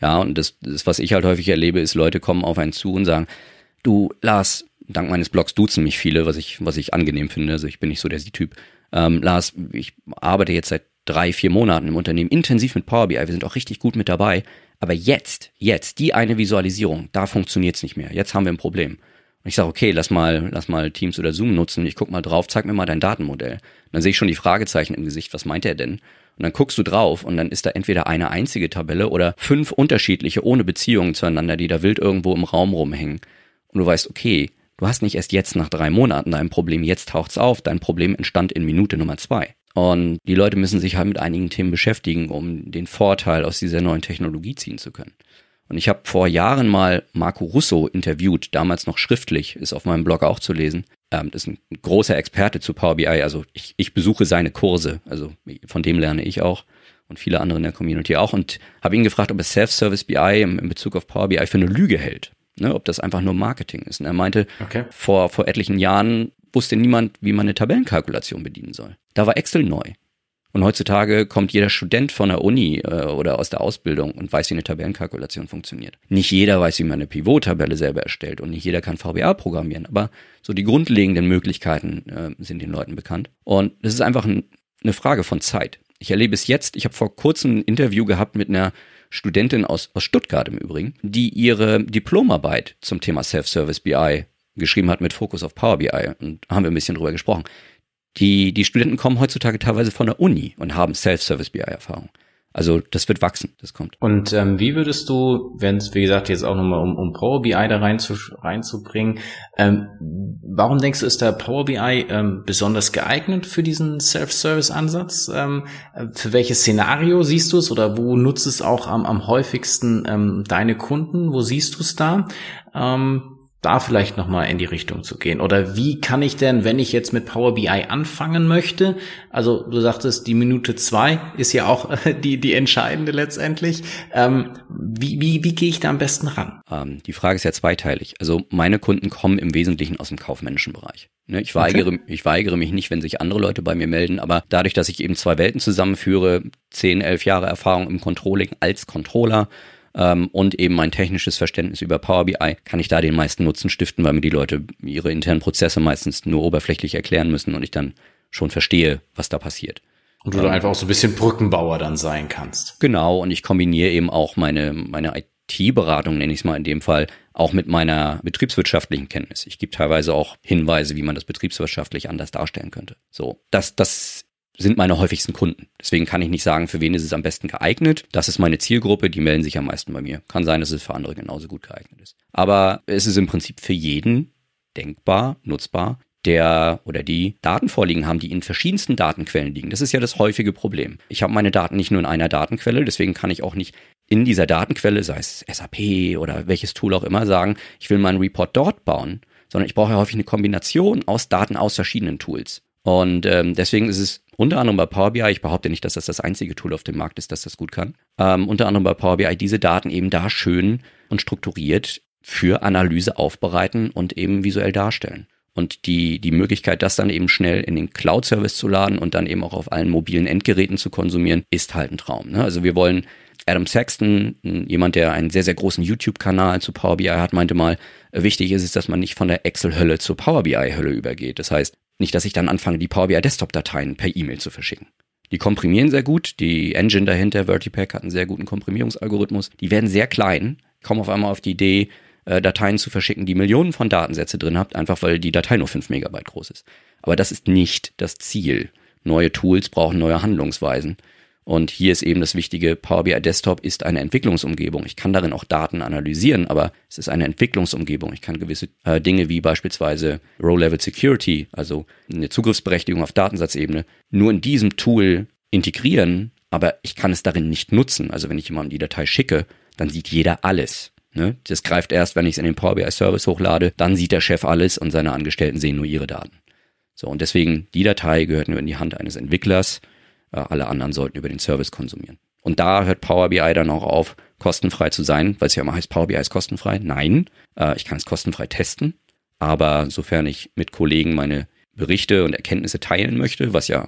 C: Ja, und das, das, was ich halt häufig erlebe, ist, Leute kommen auf einen zu und sagen, du, Lars, dank meines Blogs duzen mich viele, was ich, was ich angenehm finde. Also ich bin nicht so der Typ. Ähm, Lars, ich arbeite jetzt seit drei, vier Monaten im Unternehmen intensiv mit Power BI. Wir sind auch richtig gut mit dabei. Aber jetzt, jetzt, die eine Visualisierung, da funktioniert's nicht mehr. Jetzt haben wir ein Problem. Und ich sage, okay, lass mal, lass mal Teams oder Zoom nutzen. Ich guck mal drauf, zeig mir mal dein Datenmodell. Und dann sehe ich schon die Fragezeichen im Gesicht. Was meint er denn? Und dann guckst du drauf und dann ist da entweder eine einzige Tabelle oder fünf unterschiedliche ohne Beziehungen zueinander, die da wild irgendwo im Raum rumhängen. Und du weißt, okay, du hast nicht erst jetzt nach drei Monaten dein Problem, jetzt taucht's auf. Dein Problem entstand in Minute Nummer zwei. Und die Leute müssen sich halt mit einigen Themen beschäftigen, um den Vorteil aus dieser neuen Technologie ziehen zu können. Und ich habe vor Jahren mal Marco Russo interviewt, damals noch schriftlich, ist auf meinem Blog auch zu lesen. Ähm, das ist ein großer Experte zu Power BI. Also ich, ich besuche seine Kurse, also von dem lerne ich auch und viele andere in der Community auch. Und habe ihn gefragt, ob er Self-Service BI in, in Bezug auf Power BI für eine Lüge hält. Ne, ob das einfach nur Marketing ist. Und er meinte, okay. vor, vor etlichen Jahren wusste niemand, wie man eine Tabellenkalkulation bedienen soll. Da war Excel neu. Und heutzutage kommt jeder Student von der Uni äh, oder aus der Ausbildung und weiß, wie eine Tabellenkalkulation funktioniert. Nicht jeder weiß, wie man eine Pivot-Tabelle selber erstellt und nicht jeder kann VBA programmieren, aber so die grundlegenden Möglichkeiten äh, sind den Leuten bekannt. Und es ist einfach ein, eine Frage von Zeit. Ich erlebe es jetzt, ich habe vor kurzem ein Interview gehabt mit einer Studentin aus, aus Stuttgart im Übrigen, die ihre Diplomarbeit zum Thema Self-Service BI geschrieben hat mit Fokus auf Power BI und haben wir ein bisschen drüber gesprochen. Die, die Studenten kommen heutzutage teilweise von der Uni und haben Self-Service BI-Erfahrung. Also das wird wachsen, das kommt.
B: Und ähm, wie würdest du, wenn es, wie gesagt, jetzt auch nochmal um, um Power BI da rein zu, reinzubringen, ähm, warum denkst du, ist der Power BI ähm, besonders geeignet für diesen Self-Service-Ansatz? Ähm, für welches Szenario siehst du es oder wo nutzt es auch am, am häufigsten ähm, deine Kunden? Wo siehst du es da? Ähm, da vielleicht nochmal in die Richtung zu gehen? Oder wie kann ich denn, wenn ich jetzt mit Power BI anfangen möchte, also du sagtest, die Minute zwei ist ja auch die, die entscheidende letztendlich, ähm, wie, wie, wie gehe ich da am besten ran?
C: Ähm, die Frage ist ja zweiteilig. Also meine Kunden kommen im Wesentlichen aus dem kaufmännischen Bereich. Ne, ich weigere, okay. ich weigere mich nicht, wenn sich andere Leute bei mir melden, aber dadurch, dass ich eben zwei Welten zusammenführe, zehn, elf Jahre Erfahrung im Controlling als Controller, ähm, und eben mein technisches Verständnis über Power BI, kann ich da den meisten Nutzen stiften, weil mir die Leute ihre internen Prozesse meistens nur oberflächlich erklären müssen und ich dann schon verstehe, was da passiert.
B: Und du dann einfach auch so ein bisschen Brückenbauer dann sein kannst.
C: Genau, und ich kombiniere eben auch meine, meine IT-Beratung, nenne ich es mal in dem Fall, auch mit meiner betriebswirtschaftlichen Kenntnis. Ich gebe teilweise auch Hinweise, wie man das betriebswirtschaftlich anders darstellen könnte. So, das, das sind meine häufigsten Kunden. Deswegen kann ich nicht sagen, für wen ist es am besten geeignet. Das ist meine Zielgruppe, die melden sich am meisten bei mir. Kann sein, dass es für andere genauso gut geeignet ist. Aber es ist im Prinzip für jeden denkbar, nutzbar, der oder die Daten vorliegen haben, die in verschiedensten Datenquellen liegen. Das ist ja das häufige Problem. Ich habe meine Daten nicht nur in einer Datenquelle, deswegen kann ich auch nicht in dieser Datenquelle, sei es SAP oder welches Tool auch immer, sagen, ich will meinen Report dort bauen, sondern ich brauche ja häufig eine Kombination aus Daten aus verschiedenen Tools. Und ähm, deswegen ist es unter anderem bei Power BI, ich behaupte nicht, dass das das einzige Tool auf dem Markt ist, das das gut kann, ähm, unter anderem bei Power BI diese Daten eben da schön und strukturiert für Analyse aufbereiten und eben visuell darstellen. Und die, die Möglichkeit, das dann eben schnell in den Cloud-Service zu laden und dann eben auch auf allen mobilen Endgeräten zu konsumieren, ist halt ein Traum. Ne? Also wir wollen Adam Sexton, jemand, der einen sehr, sehr großen YouTube-Kanal zu Power BI hat, meinte mal, wichtig ist es, dass man nicht von der Excel-Hölle zur Power BI-Hölle übergeht. Das heißt, nicht, dass ich dann anfange, die Power BI Desktop-Dateien per E-Mail zu verschicken. Die komprimieren sehr gut. Die Engine dahinter, Vertipack, hat einen sehr guten Komprimierungsalgorithmus. Die werden sehr klein, kommen auf einmal auf die Idee, äh, Dateien zu verschicken, die Millionen von Datensätze drin habt, einfach weil die Datei nur 5 Megabyte groß ist. Aber das ist nicht das Ziel. Neue Tools brauchen neue Handlungsweisen. Und hier ist eben das Wichtige, Power BI Desktop ist eine Entwicklungsumgebung. Ich kann darin auch Daten analysieren, aber es ist eine Entwicklungsumgebung. Ich kann gewisse äh, Dinge wie beispielsweise Row-Level Security, also eine Zugriffsberechtigung auf Datensatzebene, nur in diesem Tool integrieren, aber ich kann es darin nicht nutzen. Also wenn ich jemandem die Datei schicke, dann sieht jeder alles. Ne? Das greift erst, wenn ich es in den Power BI Service hochlade, dann sieht der Chef alles und seine Angestellten sehen nur ihre Daten. So, und deswegen, die Datei gehört nur in die Hand eines Entwicklers alle anderen sollten über den Service konsumieren. Und da hört Power BI dann auch auf, kostenfrei zu sein, weil es ja immer heißt, Power BI ist kostenfrei. Nein, äh, ich kann es kostenfrei testen, aber sofern ich mit Kollegen meine Berichte und Erkenntnisse teilen möchte, was ja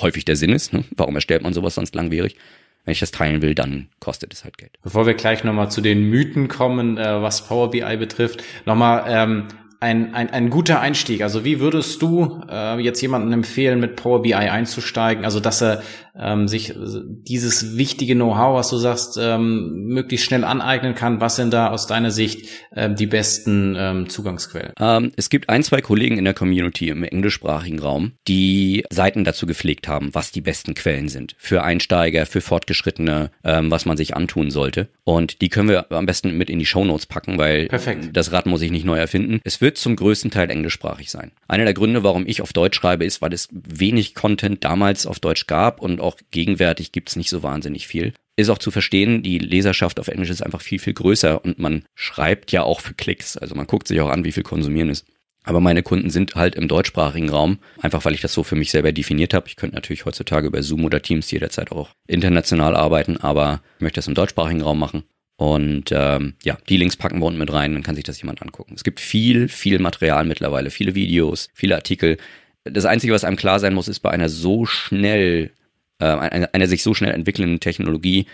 C: häufig der Sinn ist, ne? warum erstellt man sowas sonst langwierig? Wenn ich das teilen will, dann kostet es halt Geld.
B: Bevor wir gleich nochmal zu den Mythen kommen, äh, was Power BI betrifft, nochmal ähm, ein, ein, ein guter Einstieg? Also wie würdest du äh, jetzt jemandem empfehlen, mit Power BI einzusteigen? Also dass er ähm, sich dieses wichtige Know-how, was du sagst, ähm, möglichst schnell aneignen kann. Was sind da aus deiner Sicht äh, die besten ähm, Zugangsquellen?
C: Ähm, es gibt ein, zwei Kollegen in der Community im englischsprachigen Raum, die Seiten dazu gepflegt haben, was die besten Quellen sind. Für Einsteiger, für Fortgeschrittene, ähm, was man sich antun sollte. Und die können wir am besten mit in die Show Notes packen, weil Perfekt. das Rad muss ich nicht neu erfinden. Es wird zum größten Teil englischsprachig sein. Einer der Gründe, warum ich auf Deutsch schreibe, ist, weil es wenig Content damals auf Deutsch gab und auch gegenwärtig gibt es nicht so wahnsinnig viel. Ist auch zu verstehen, die Leserschaft auf Englisch ist einfach viel, viel größer und man schreibt ja auch für Klicks. Also man guckt sich auch an, wie viel konsumieren ist. Aber meine Kunden sind halt im deutschsprachigen Raum, einfach weil ich das so für mich selber definiert habe. Ich könnte natürlich heutzutage über Zoom oder Teams jederzeit auch international arbeiten, aber ich möchte das im deutschsprachigen Raum machen. Und ähm, ja, die Links packen wir unten mit rein, dann kann sich das jemand angucken. Es gibt viel, viel Material mittlerweile, viele Videos, viele Artikel. Das Einzige, was einem klar sein muss, ist bei einer so schnell äh, einer, einer sich so schnell entwickelnden Technologie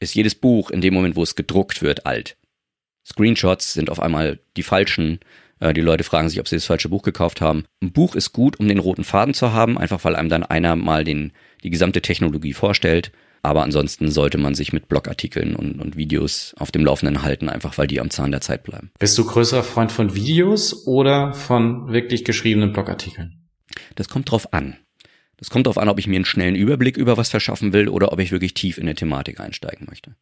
C: ist jedes Buch in dem Moment, wo es gedruckt wird, alt. Screenshots sind auf einmal die falschen. Äh, die Leute fragen sich, ob sie das falsche Buch gekauft haben. Ein Buch ist gut, um den roten Faden zu haben, einfach weil einem dann einer mal den, die gesamte Technologie vorstellt. Aber ansonsten sollte man sich mit Blogartikeln und, und Videos auf dem Laufenden halten, einfach weil die am Zahn der Zeit bleiben.
B: Bist du größerer Freund von Videos oder von wirklich geschriebenen Blogartikeln?
C: Das kommt drauf an. Das kommt darauf an, ob ich mir einen schnellen Überblick über was verschaffen will oder ob ich wirklich tief in der Thematik einsteigen möchte.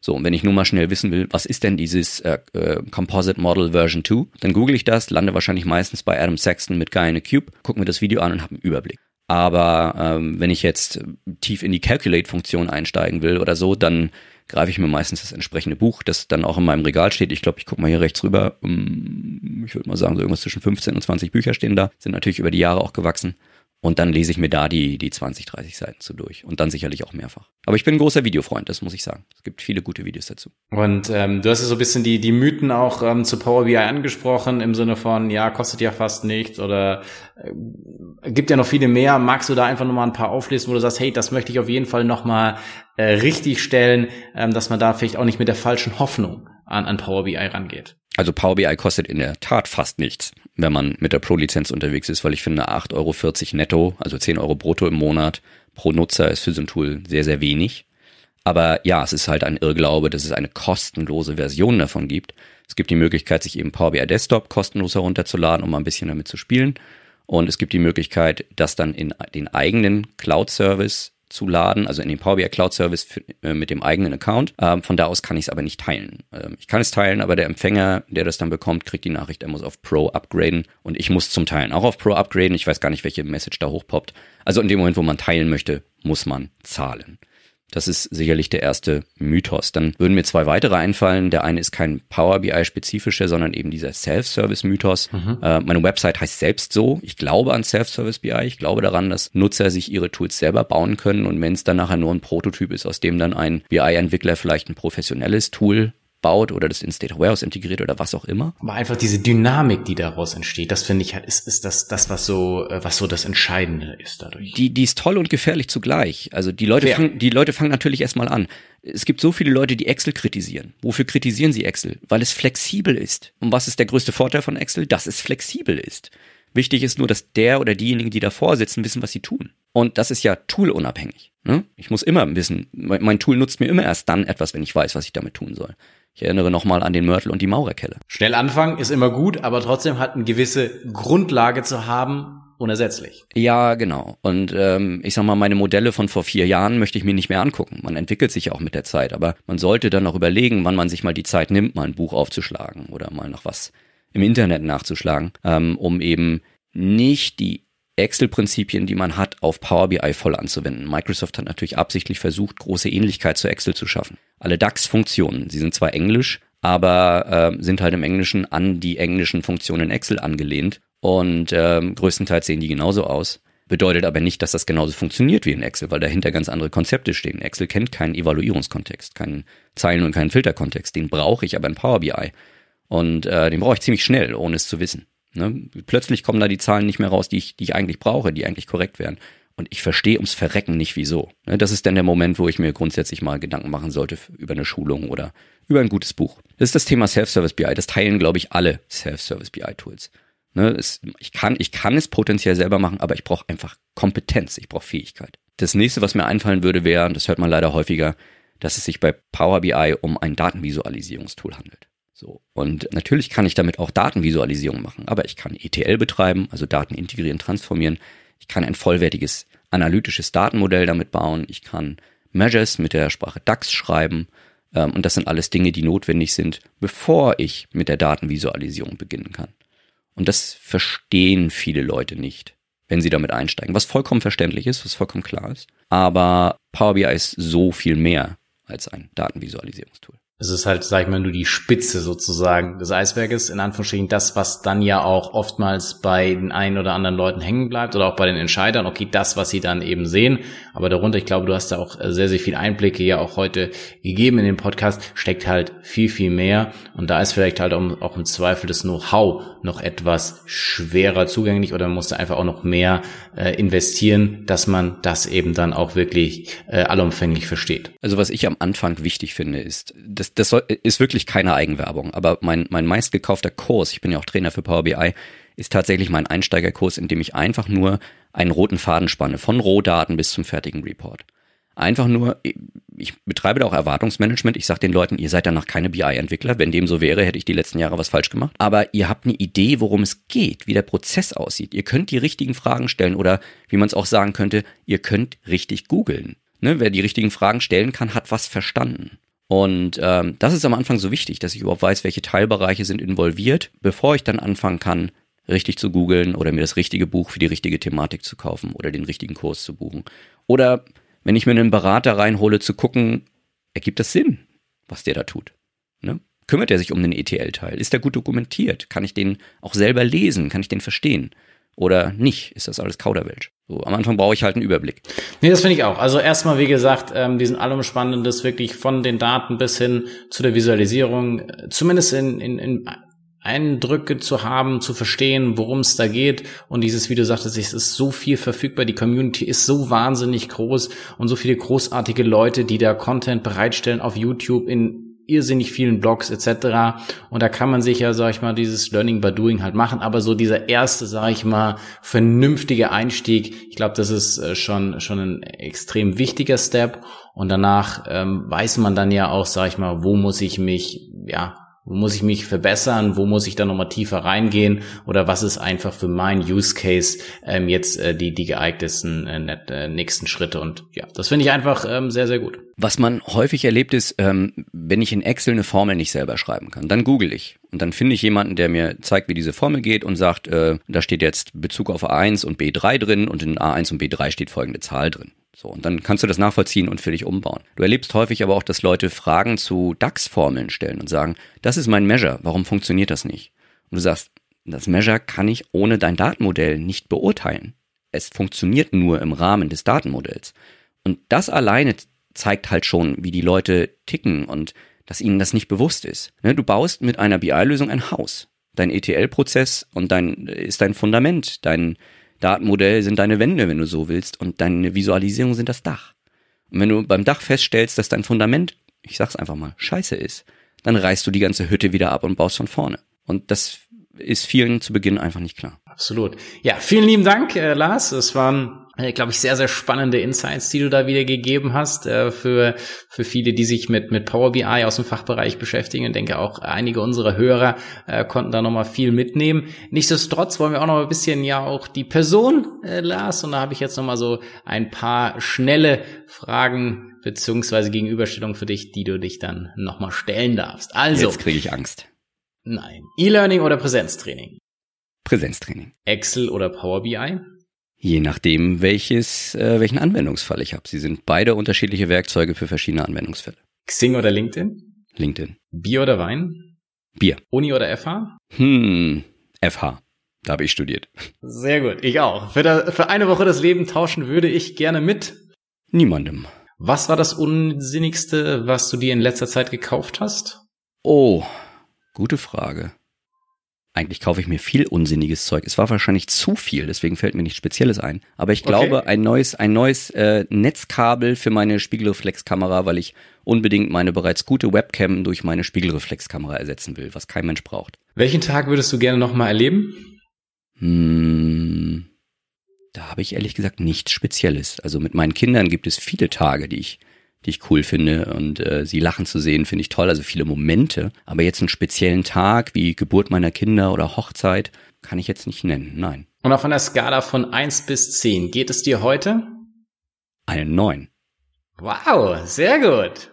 C: So, und wenn ich nur mal schnell wissen will, was ist denn dieses äh, äh, Composite Model Version 2, dann google ich das, lande wahrscheinlich meistens bei Adam Sexton mit Guy in a Cube, gucke mir das Video an und habe einen Überblick. Aber ähm, wenn ich jetzt tief in die Calculate-Funktion einsteigen will oder so, dann greife ich mir meistens das entsprechende Buch, das dann auch in meinem Regal steht. Ich glaube, ich gucke mal hier rechts rüber. Ich würde mal sagen, so irgendwas zwischen 15 und 20 Bücher stehen da. Sind natürlich über die Jahre auch gewachsen. Und dann lese ich mir da die, die 20, 30 Seiten zu durch. Und dann sicherlich auch mehrfach. Aber ich bin ein großer Videofreund, das muss ich sagen. Es gibt viele gute Videos dazu.
B: Und ähm, du hast ja so ein bisschen die, die Mythen auch ähm, zu Power BI angesprochen, im Sinne von, ja, kostet ja fast nichts oder äh, gibt ja noch viele mehr. Magst du da einfach nochmal ein paar auflisten, wo du sagst, hey, das möchte ich auf jeden Fall nochmal äh, richtig stellen, ähm, dass man da vielleicht auch nicht mit der falschen Hoffnung an, an Power BI rangeht?
C: Also Power BI kostet in der Tat fast nichts, wenn man mit der Pro-Lizenz unterwegs ist, weil ich finde 8,40 Euro netto, also 10 Euro brutto im Monat pro Nutzer ist für so ein Tool sehr, sehr wenig. Aber ja, es ist halt ein Irrglaube, dass es eine kostenlose Version davon gibt. Es gibt die Möglichkeit, sich eben Power BI Desktop kostenlos herunterzuladen, um mal ein bisschen damit zu spielen. Und es gibt die Möglichkeit, das dann in den eigenen Cloud-Service zu laden, also in den Power BI Cloud Service für, äh, mit dem eigenen Account. Ähm, von da aus kann ich es aber nicht teilen. Ähm, ich kann es teilen, aber der Empfänger, der das dann bekommt, kriegt die Nachricht, er muss auf Pro upgraden und ich muss zum Teilen auch auf Pro upgraden. Ich weiß gar nicht, welche Message da hochpoppt. Also in dem Moment, wo man teilen möchte, muss man zahlen. Das ist sicherlich der erste Mythos. Dann würden mir zwei weitere einfallen. Der eine ist kein Power BI-spezifischer, sondern eben dieser Self-Service-Mythos. Mhm. Äh, meine Website heißt selbst so. Ich glaube an Self-Service BI. Ich glaube daran, dass Nutzer sich ihre Tools selber bauen können. Und wenn es dann nachher nur ein Prototyp ist, aus dem dann ein BI-Entwickler vielleicht ein professionelles Tool baut oder das ins Data Warehouse integriert oder was auch immer.
B: Aber einfach diese Dynamik, die daraus entsteht, das finde ich halt, ist, ist das, das, was so, äh, was so das Entscheidende ist dadurch.
C: Die, die ist toll und gefährlich zugleich. Also die Leute, fangen, die Leute fangen natürlich erstmal an. Es gibt so viele Leute, die Excel kritisieren. Wofür kritisieren sie Excel? Weil es flexibel ist. Und was ist der größte Vorteil von Excel? Dass es flexibel ist. Wichtig ist nur, dass der oder diejenigen, die davor sitzen, wissen, was sie tun. Und das ist ja toolunabhängig. Ne? Ich muss immer wissen, mein Tool nutzt mir immer erst dann etwas, wenn ich weiß, was ich damit tun soll. Ich erinnere nochmal an den Mörtel und die Maurerkelle.
B: Schnell anfangen ist immer gut, aber trotzdem hat eine gewisse Grundlage zu haben, unersetzlich.
C: Ja, genau. Und ähm, ich sag mal, meine Modelle von vor vier Jahren möchte ich mir nicht mehr angucken. Man entwickelt sich ja auch mit der Zeit, aber man sollte dann auch überlegen, wann man sich mal die Zeit nimmt, mal ein Buch aufzuschlagen oder mal noch was im Internet nachzuschlagen, ähm, um eben nicht die Excel-Prinzipien, die man hat, auf Power BI voll anzuwenden. Microsoft hat natürlich absichtlich versucht, große Ähnlichkeit zu Excel zu schaffen. Alle DAX-Funktionen, sie sind zwar Englisch, aber äh, sind halt im Englischen an die englischen Funktionen in Excel angelehnt und äh, größtenteils sehen die genauso aus. Bedeutet aber nicht, dass das genauso funktioniert wie in Excel, weil dahinter ganz andere Konzepte stehen. Excel kennt keinen Evaluierungskontext, keinen Zeilen- und keinen Filterkontext. Den brauche ich aber in Power BI. Und äh, den brauche ich ziemlich schnell, ohne es zu wissen. Ne? Plötzlich kommen da die Zahlen nicht mehr raus, die ich, die ich eigentlich brauche, die eigentlich korrekt wären. Und ich verstehe ums Verrecken nicht, wieso. Ne? Das ist dann der Moment, wo ich mir grundsätzlich mal Gedanken machen sollte über eine Schulung oder über ein gutes Buch. Das ist das Thema Self-Service BI. Das teilen, glaube ich, alle Self-Service BI-Tools. Ne? Ich, kann, ich kann es potenziell selber machen, aber ich brauche einfach Kompetenz, ich brauche Fähigkeit. Das nächste, was mir einfallen würde, wäre, und das hört man leider häufiger, dass es sich bei Power BI um ein Datenvisualisierungstool handelt. So. Und natürlich kann ich damit auch Datenvisualisierung machen, aber ich kann ETL betreiben, also Daten integrieren, transformieren. Ich kann ein vollwertiges analytisches Datenmodell damit bauen. Ich kann Measures mit der Sprache DAX schreiben. Ähm, und das sind alles Dinge, die notwendig sind, bevor ich mit der Datenvisualisierung beginnen kann. Und das verstehen viele Leute nicht, wenn sie damit einsteigen. Was vollkommen verständlich ist, was vollkommen klar ist. Aber Power BI ist so viel mehr als ein Datenvisualisierungstool
B: es ist halt, sag ich mal, nur die Spitze sozusagen des Eisberges, in Anführungsstrichen das, was dann ja auch oftmals bei den einen oder anderen Leuten hängen bleibt oder auch bei den Entscheidern, okay, das, was sie dann eben sehen, aber darunter, ich glaube, du hast da auch sehr, sehr viel Einblicke ja auch heute gegeben in den Podcast, steckt halt viel, viel mehr. Und da ist vielleicht halt auch im Zweifel das Know-how noch etwas schwerer zugänglich oder man muss da einfach auch noch mehr äh, investieren, dass man das eben dann auch wirklich äh, allumfänglich versteht.
C: Also was ich am Anfang wichtig finde, ist, dass das, das soll, ist wirklich keine Eigenwerbung, aber mein, mein meistgekaufter Kurs, ich bin ja auch Trainer für Power BI, ist tatsächlich mein Einsteigerkurs, in dem ich einfach nur einen roten Faden spanne, von Rohdaten bis zum fertigen Report. Einfach nur, ich betreibe da auch Erwartungsmanagement. Ich sage den Leuten, ihr seid danach keine BI-Entwickler. Wenn dem so wäre, hätte ich die letzten Jahre was falsch gemacht. Aber ihr habt eine Idee, worum es geht, wie der Prozess aussieht. Ihr könnt die richtigen Fragen stellen oder, wie man es auch sagen könnte, ihr könnt richtig googeln. Ne, wer die richtigen Fragen stellen kann, hat was verstanden. Und ähm, das ist am Anfang so wichtig, dass ich überhaupt weiß, welche Teilbereiche sind involviert, bevor ich dann anfangen kann, richtig zu googeln oder mir das richtige Buch für die richtige Thematik zu kaufen oder den richtigen Kurs zu buchen. Oder wenn ich mir einen Berater reinhole, zu gucken, ergibt das Sinn, was der da tut? Ne? Kümmert er sich um den ETL-Teil? Ist er gut dokumentiert? Kann ich den auch selber lesen? Kann ich den verstehen? Oder nicht? Ist das alles Kauderwelsch? So, am Anfang brauche ich halt einen Überblick.
B: Nee, das finde ich auch. Also erstmal, wie gesagt, ähm, diesen allumspannendes wirklich von den Daten bis hin zu der Visualisierung, äh, zumindest in, in, in Eindrücke zu haben, zu verstehen, worum es da geht. Und dieses, wie du sagtest, es ist so viel verfügbar. Die Community ist so wahnsinnig groß und so viele großartige Leute, die da Content bereitstellen auf YouTube in irrsinnig vielen Blogs etc. Und da kann man sich ja, sag ich mal, dieses Learning by Doing halt machen. Aber so dieser erste, sag ich mal, vernünftige Einstieg, ich glaube, das ist äh, schon, schon ein extrem wichtiger Step. Und danach ähm, weiß man dann ja auch, sag ich mal, wo muss ich mich, ja, wo muss ich mich verbessern? Wo muss ich da nochmal tiefer reingehen? Oder was ist einfach für mein Use Case ähm, jetzt äh, die, die geeignetsten äh, äh, nächsten Schritte? Und ja, das finde ich einfach ähm, sehr, sehr gut.
C: Was man häufig erlebt ist, ähm, wenn ich in Excel eine Formel nicht selber schreiben kann, dann google ich. Und dann finde ich jemanden, der mir zeigt, wie diese Formel geht und sagt, äh, da steht jetzt Bezug auf A1 und B3 drin und in A1 und B3 steht folgende Zahl drin. So, und dann kannst du das nachvollziehen und für dich umbauen. Du erlebst häufig aber auch, dass Leute Fragen zu DAX-Formeln stellen und sagen, das ist mein Measure, warum funktioniert das nicht? Und du sagst, das Measure kann ich ohne dein Datenmodell nicht beurteilen. Es funktioniert nur im Rahmen des Datenmodells. Und das alleine zeigt halt schon, wie die Leute ticken und dass ihnen das nicht bewusst ist. Ne, du baust mit einer BI-Lösung ein Haus. Dein ETL-Prozess und dein ist dein Fundament, dein Datenmodell sind deine Wände, wenn du so willst, und deine Visualisierung sind das Dach. Und wenn du beim Dach feststellst, dass dein Fundament, ich sag's einfach mal, scheiße ist, dann reißt du die ganze Hütte wieder ab und baust von vorne. Und das ist vielen zu Beginn einfach nicht klar.
B: Absolut. Ja, vielen lieben Dank, äh, Lars. Es waren äh, glaube ich, sehr, sehr spannende Insights, die du da wieder gegeben hast, äh, für, für viele, die sich mit, mit Power BI aus dem Fachbereich beschäftigen. Ich denke auch einige unserer Hörer äh, konnten da nochmal viel mitnehmen. Nichtsdestotrotz wollen wir auch noch ein bisschen ja auch die Person, äh, Lars, und da habe ich jetzt nochmal so ein paar schnelle Fragen beziehungsweise Gegenüberstellungen für dich, die du dich dann nochmal stellen darfst. Also.
C: Jetzt kriege ich Angst.
B: Nein. E-Learning oder Präsenztraining?
C: Präsenztraining.
B: Excel oder Power BI?
C: Je nachdem, welches, äh, welchen Anwendungsfall ich habe. Sie sind beide unterschiedliche Werkzeuge für verschiedene Anwendungsfälle.
B: Xing oder LinkedIn?
C: LinkedIn.
B: Bier oder Wein?
C: Bier.
B: Uni oder FH?
C: Hm, FH. Da habe ich studiert.
B: Sehr gut, ich auch. Für, da, für eine Woche das Leben tauschen würde ich gerne mit.
C: Niemandem.
B: Was war das Unsinnigste, was du dir in letzter Zeit gekauft hast?
C: Oh, gute Frage. Eigentlich kaufe ich mir viel unsinniges Zeug. Es war wahrscheinlich zu viel, deswegen fällt mir nichts Spezielles ein. Aber ich glaube, okay. ein neues, ein neues äh, Netzkabel für meine Spiegelreflexkamera, weil ich unbedingt meine bereits gute Webcam durch meine Spiegelreflexkamera ersetzen will, was kein Mensch braucht.
B: Welchen Tag würdest du gerne nochmal erleben?
C: Hm, da habe ich ehrlich gesagt nichts Spezielles. Also mit meinen Kindern gibt es viele Tage, die ich die ich cool finde und äh, sie lachen zu sehen, finde ich toll. Also viele Momente. Aber jetzt einen speziellen Tag wie Geburt meiner Kinder oder Hochzeit kann ich jetzt nicht nennen. Nein.
B: Und auf einer Skala von eins bis zehn geht es dir heute?
C: Eine neun.
B: Wow, sehr gut.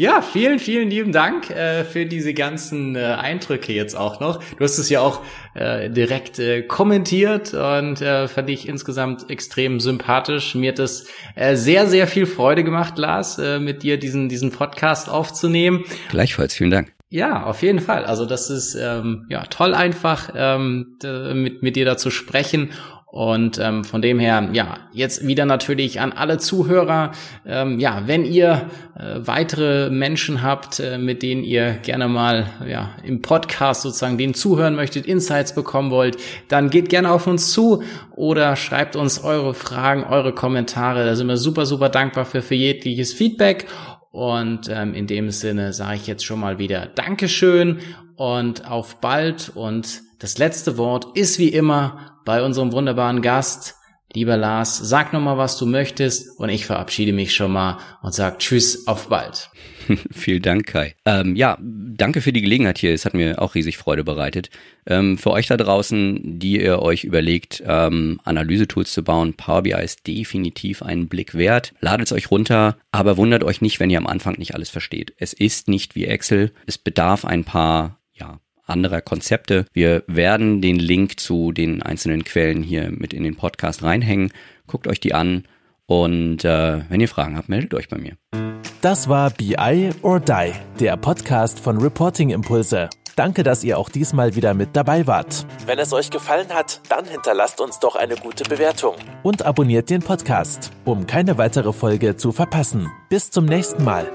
B: Ja, vielen, vielen lieben Dank äh, für diese ganzen äh, Eindrücke jetzt auch noch. Du hast es ja auch äh, direkt äh, kommentiert und äh, fand ich insgesamt extrem sympathisch. Mir hat es äh, sehr, sehr viel Freude gemacht, Lars, äh, mit dir diesen, diesen Podcast aufzunehmen.
C: Gleichfalls, vielen Dank.
B: Ja, auf jeden Fall. Also das ist ähm, ja toll einfach ähm, mit, mit dir da zu sprechen und ähm, von dem her, ja, jetzt wieder natürlich an alle Zuhörer, ähm, ja, wenn ihr äh, weitere Menschen habt, äh, mit denen ihr gerne mal ja, im Podcast sozusagen denen zuhören möchtet, Insights bekommen wollt, dann geht gerne auf uns zu oder schreibt uns eure Fragen, eure Kommentare. Da sind wir super, super dankbar für, für jegliches Feedback. Und ähm, in dem Sinne sage ich jetzt schon mal wieder Dankeschön und auf bald. Und das letzte Wort ist wie immer bei unserem wunderbaren Gast. Lieber Lars, sag nochmal, was du möchtest und ich verabschiede mich schon mal und sag Tschüss, auf bald.
C: Vielen Dank, Kai. Ähm, ja, danke für die Gelegenheit hier. Es hat mir auch riesig Freude bereitet. Ähm, für euch da draußen, die ihr euch überlegt, ähm, Analysetools zu bauen, Power BI ist definitiv einen Blick wert. Ladet es euch runter, aber wundert euch nicht, wenn ihr am Anfang nicht alles versteht. Es ist nicht wie Excel. Es bedarf ein paar, anderer Konzepte. Wir werden den Link zu den einzelnen Quellen hier mit in den Podcast reinhängen. Guckt euch die an und äh, wenn ihr Fragen habt, meldet euch bei mir.
A: Das war BI or Die, der Podcast von Reporting Impulse. Danke, dass ihr auch diesmal wieder mit dabei wart. Wenn es euch gefallen hat, dann hinterlasst uns doch eine gute Bewertung und abonniert den Podcast, um keine weitere Folge zu verpassen. Bis zum nächsten Mal.